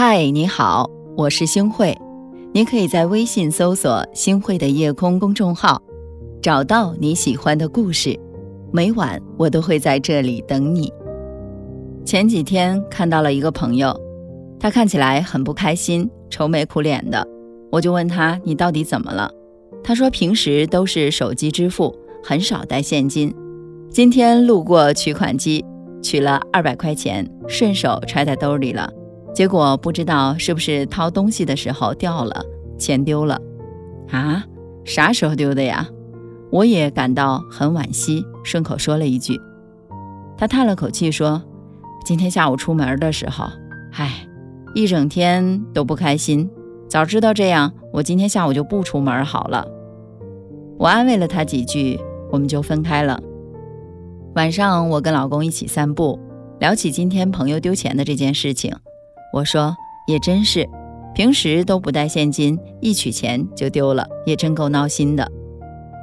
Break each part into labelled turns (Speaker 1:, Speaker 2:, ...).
Speaker 1: 嗨，你好，我是星慧。你可以在微信搜索“星慧的夜空”公众号，找到你喜欢的故事。每晚我都会在这里等你。前几天看到了一个朋友，他看起来很不开心，愁眉苦脸的。我就问他：“你到底怎么了？”他说：“平时都是手机支付，很少带现金。今天路过取款机，取了二百块钱，顺手揣在兜里了。”结果不知道是不是掏东西的时候掉了，钱丢了，啊？啥时候丢的呀？我也感到很惋惜，顺口说了一句。他叹了口气说：“今天下午出门的时候，唉，一整天都不开心。早知道这样，我今天下午就不出门好了。”我安慰了他几句，我们就分开了。晚上我跟老公一起散步，聊起今天朋友丢钱的这件事情。我说也真是，平时都不带现金，一取钱就丢了，也真够闹心的。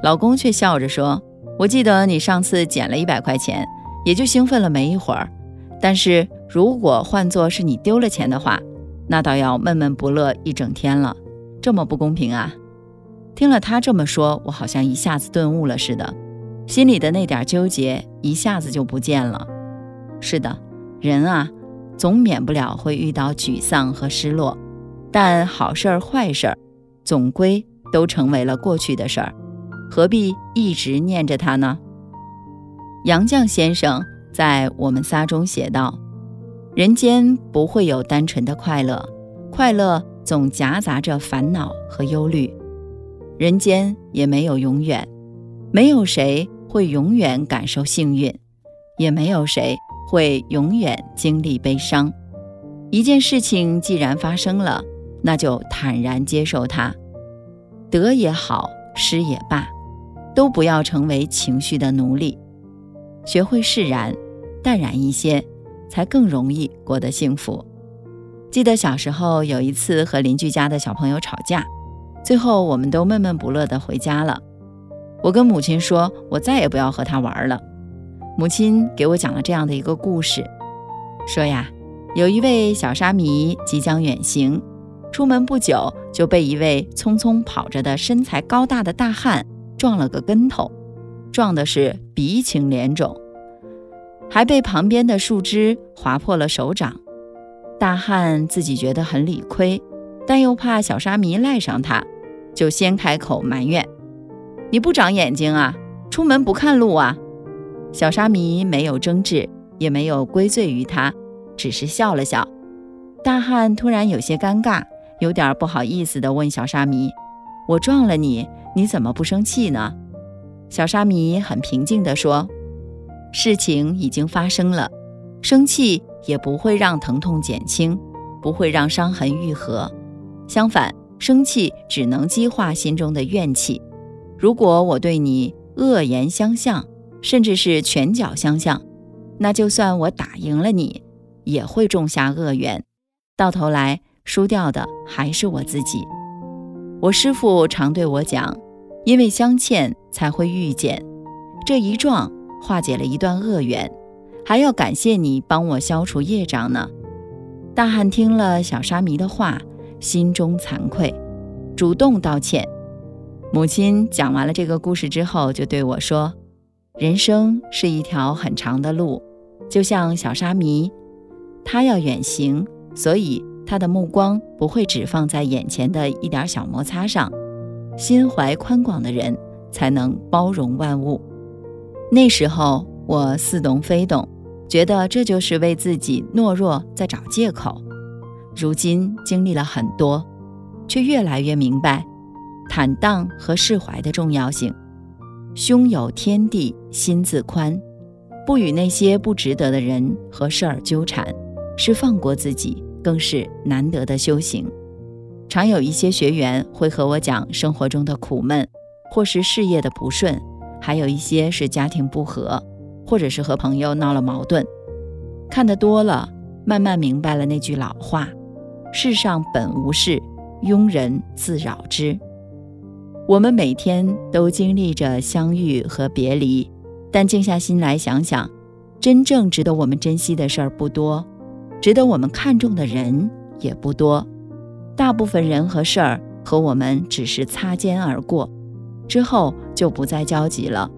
Speaker 1: 老公却笑着说：“我记得你上次捡了一百块钱，也就兴奋了没一会儿。但是如果换作是你丢了钱的话，那倒要闷闷不乐一整天了。这么不公平啊！”听了他这么说，我好像一下子顿悟了似的，心里的那点纠结一下子就不见了。是的，人啊。总免不了会遇到沮丧和失落，但好事儿坏事儿，总归都成为了过去的事儿，何必一直念着它呢？杨绛先生在《我们仨》中写道：“人间不会有单纯的快乐，快乐总夹杂着烦恼和忧虑。人间也没有永远，没有谁会永远感受幸运，也没有谁。”会永远经历悲伤。一件事情既然发生了，那就坦然接受它，得也好，失也罢，都不要成为情绪的奴隶，学会释然，淡然一些，才更容易过得幸福。记得小时候有一次和邻居家的小朋友吵架，最后我们都闷闷不乐地回家了。我跟母亲说，我再也不要和他玩了。母亲给我讲了这样的一个故事，说呀，有一位小沙弥即将远行，出门不久就被一位匆匆跑着的身材高大的大汉撞了个跟头，撞的是鼻青脸肿，还被旁边的树枝划破了手掌。大汉自己觉得很理亏，但又怕小沙弥赖上他，就先开口埋怨：“你不长眼睛啊，出门不看路啊！”小沙弥没有争执，也没有归罪于他，只是笑了笑。大汉突然有些尴尬，有点不好意思地问小沙弥：“我撞了你，你怎么不生气呢？”小沙弥很平静地说：“事情已经发生了，生气也不会让疼痛减轻，不会让伤痕愈合。相反，生气只能激化心中的怨气。如果我对你恶言相向，”甚至是拳脚相向，那就算我打赢了你，也会种下恶缘，到头来输掉的还是我自己。我师父常对我讲，因为相欠才会遇见，这一撞化解了一段恶缘，还要感谢你帮我消除业障呢。大汉听了小沙弥的话，心中惭愧，主动道歉。母亲讲完了这个故事之后，就对我说。人生是一条很长的路，就像小沙弥，他要远行，所以他的目光不会只放在眼前的一点小摩擦上。心怀宽广的人才能包容万物。那时候我似懂非懂，觉得这就是为自己懦弱在找借口。如今经历了很多，却越来越明白坦荡和释怀的重要性。胸有天地，心自宽，不与那些不值得的人和事儿纠缠，是放过自己，更是难得的修行。常有一些学员会和我讲生活中的苦闷，或是事业的不顺，还有一些是家庭不和，或者是和朋友闹了矛盾。看得多了，慢慢明白了那句老话：世上本无事，庸人自扰之。我们每天都经历着相遇和别离，但静下心来想想，真正值得我们珍惜的事儿不多，值得我们看重的人也不多。大部分人和事儿和我们只是擦肩而过，之后就不再交集了。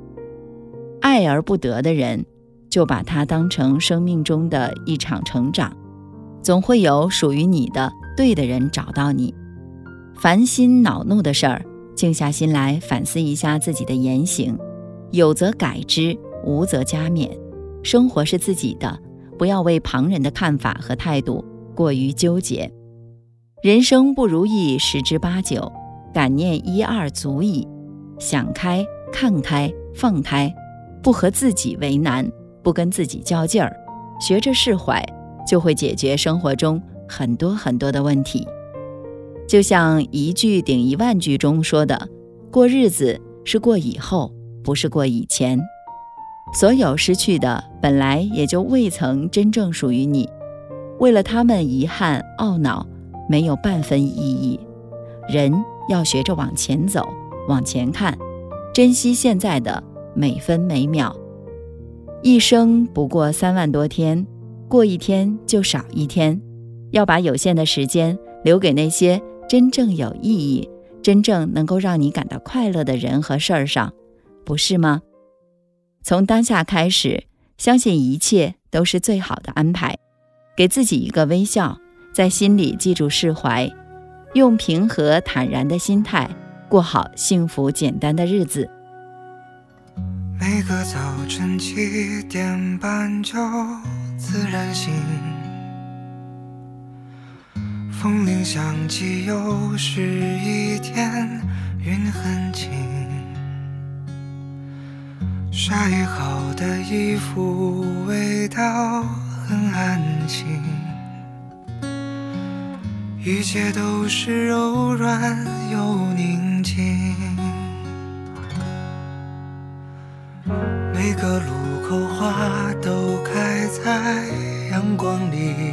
Speaker 1: 爱而不得的人，就把它当成生命中的一场成长，总会有属于你的对的人找到你。烦心恼怒的事儿，静下心来反思一下自己的言行，有则改之，无则加勉。生活是自己的，不要为旁人的看法和态度过于纠结。人生不如意十之八九，感念一二足矣。想开、看开、放开，不和自己为难，不跟自己较劲儿，学着释怀，就会解决生活中很多很多的问题。就像一句顶一万句中说的：“过日子是过以后，不是过以前。所有失去的本来也就未曾真正属于你，为了他们遗憾懊恼，没有半分意义。人要学着往前走，往前看，珍惜现在的每分每秒。一生不过三万多天，过一天就少一天，要把有限的时间留给那些。”真正有意义、真正能够让你感到快乐的人和事儿上，不是吗？从当下开始，相信一切都是最好的安排，给自己一个微笑，在心里记住释怀，用平和坦然的心态过好幸福简单的日子。
Speaker 2: 每个早晨七点半就自然醒。风铃响起，又是一天，云很轻。晒好的衣服，味道很安心。一切都是柔软又宁静。每个路口，花都开在阳光里。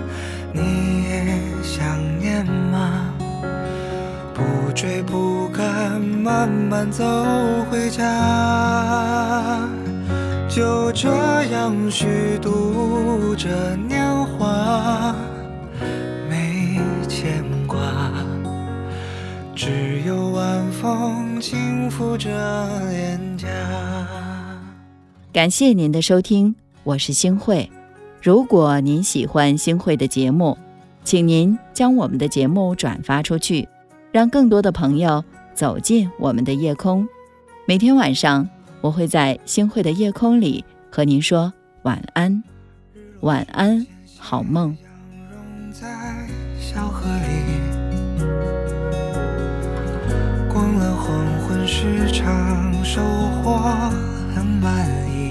Speaker 2: 慢走回家，就这样虚度着年华，没牵挂，只有晚风轻拂着脸颊。
Speaker 1: 感谢您的收听，我是星慧。如果您喜欢星慧的节目，请您将我们的节目转发出去。让更多的朋友走进我们的夜空。每天晚上，我会在星汇的夜空里和您说晚安，晚安，好梦。
Speaker 2: 光了黄昏市场，收获很满意。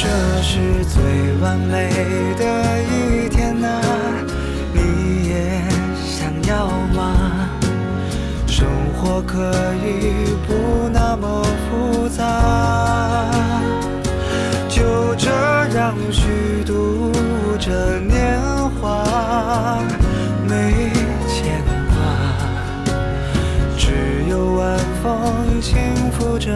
Speaker 2: 这是最完美的一天啊你也想要吗？生活可以不那么复杂就这样虚度着年华没牵挂只有晚风轻拂着